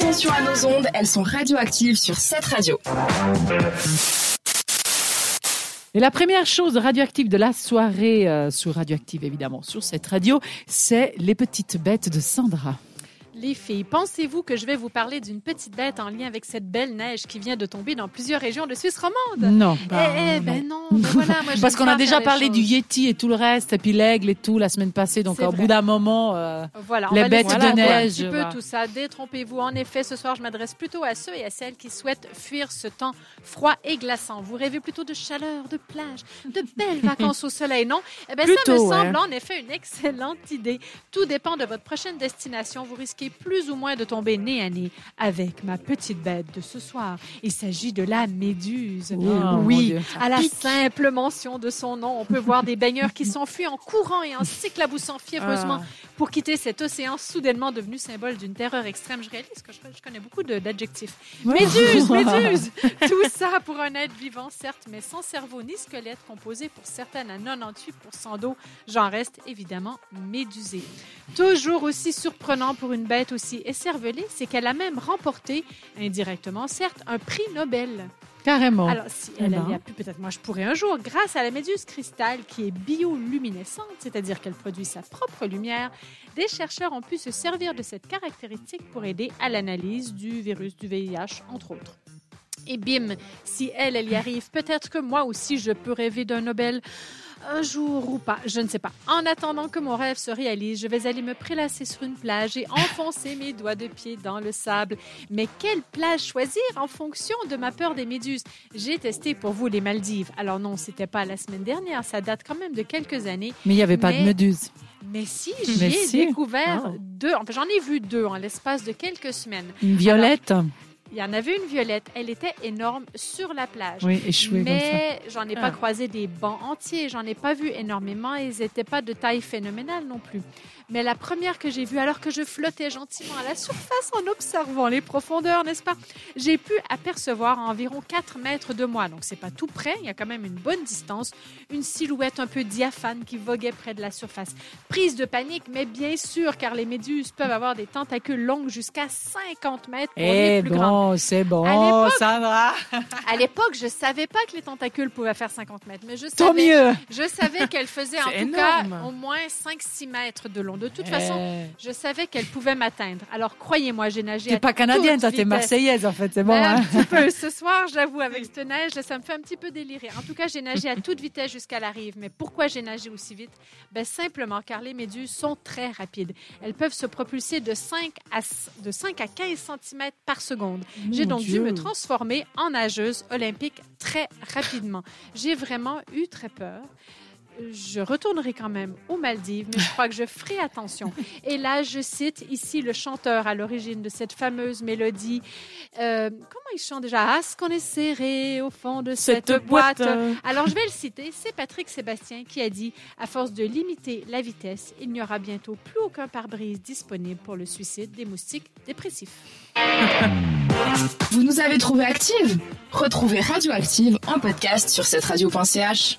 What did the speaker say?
attention à nos ondes, elles sont radioactives sur cette radio. Et la première chose radioactive de la soirée, euh, sur Radioactive évidemment, sur cette radio, c'est les petites bêtes de Sandra. Les filles, pensez-vous que je vais vous parler d'une petite bête en lien avec cette belle neige qui vient de tomber dans plusieurs régions de Suisse romande? Non. Eh, eh, ben non, voilà, moi, Parce qu'on a déjà parlé du. Yeti et tout le reste, et puis l'aigle et tout la semaine passée, donc au bout d'un moment, euh, Voilà, les bêtes laisser de neige, Un petit peu voilà. tout ça. Détrompez-vous. En effet, ce soir, je m'adresse plutôt à ceux et à celles qui souhaitent fuir ce temps froid et glaçant. Vous rêvez plutôt de chaleur, de plage, de belles vacances au soleil, non? Eh bien, ça me Plutôt, semble en effet une excellente idée. Tout dépend de votre prochaine destination. Vous risquez plus ou moins de tomber nez à nez avec ma petite bête de ce soir. Il s'agit de la méduse. Oh, oui, à la pique. Simple mention de son nom, on peut voir des baigneurs qui s'enfuient en courant et en s'éclaboussant fiévreusement Ah. pour quitter cet océan soudainement devenu symbole d'une terreur extrême. Je réalise que je, je connais beaucoup d'adjectifs. Méduse, méduse Tout ça pour un être vivant, certes, mais sans cerveau ni squelette, composé pour certaines à 98% d'eau. J'en reste évidemment médusée. Toujours aussi surprenant pour une bête aussi écervelée, c'est qu'elle a même remporté, indirectement certes, un prix Nobel. Carrément. Alors, si Eh elle ben. y a pu, peut-être moi je pourrais un jour, grâce à la méduse cristal qui est bioluminescente, c'est-à-dire qu'elle produit sa propre lumière, des chercheurs ont pu se servir de cette caractéristique pour aider à l'analyse du virus du VIH, entre autres. Et bim, si elle, elle y arrive, peut-être que moi aussi je peux rêver d'un Nobel un jour ou pas, je ne sais pas. En attendant que mon rêve se réalise, je vais aller me prélasser sur une plage et enfoncer mes doigts de pied dans le sable. Mais quelle plage choisir en fonction de ma peur des méduses? J'ai testé pour vous les Maldives. Alors non, c'était pas la semaine dernière, ça date quand même de quelques années. Mais il n'y avait pas de mais- méduse. Mais si, j'ai si. découvert Oh. deux, enfin j'en ai vu deux en l'espace de quelques semaines. Une violette. Il y en avait une violette, elle était énorme sur la plage. oui, échouée. Mais j'en ai pas Ah. croisé des bancs entiers, j'en ai pas vu énormément et ils n'étaient pas de taille phénoménale non plus. Mais la première que j'ai vue, alors que je flottais gentiment à la surface en observant les profondeurs, n'est-ce pas, j'ai pu apercevoir à environ 4 mètres de moi. Donc c'est pas tout près, il y a quand même une bonne distance, une silhouette un peu diaphane qui voguait près de la surface. Prise de panique, mais bien sûr, car les méduses peuvent avoir des tentacules longues jusqu'à 50 mètres pour les Eh plus grandes. Bon, c'est bon, l'époque- Sandra. À l'époque, je savais pas que les tentacules pouvaient faire 50 mètres, mais je Tant savais, mieux. je savais qu'elles faisaient en tout cas au moins 5-6 mètres de long. De toute façon, Eh, je savais qu'elles pouvaient m'atteindre. Alors, croyez-moi, j'ai nagé T'es pas canadienne, toi, t'es marseillaise en fait, c'est bon. Ben, hein. Un petit peu. Ce soir, j'avoue, avec cette neige, ça me fait un petit peu délirer. En tout cas, j'ai nagé à toute vitesse jusqu'à la rive. Mais pourquoi j'ai nagé aussi vite? Ben, simplement car les méduses sont très rapides. Elles peuvent se propulser de 5 à, de 5 à 15 cm par seconde. J'ai donc dû me transformer en nageuse olympique très rapidement. J'ai vraiment eu très peur. Je retournerai quand même aux Maldives, mais je crois que je ferai attention. Et là, je cite ici le chanteur à l'origine de cette fameuse mélodie. Euh, comment il chante déjà? Ah, ce qu'on est serré au fond de cette, boîte. Alors, je vais le citer. C'est Patrick Sébastien qui a dit À force de limiter la vitesse, il n'y aura bientôt plus aucun pare-brise disponible pour le suicide des moustiques dépressifs. Vous nous avez trouvé active Retrouvez Radioactive en podcast sur cette radio.ch.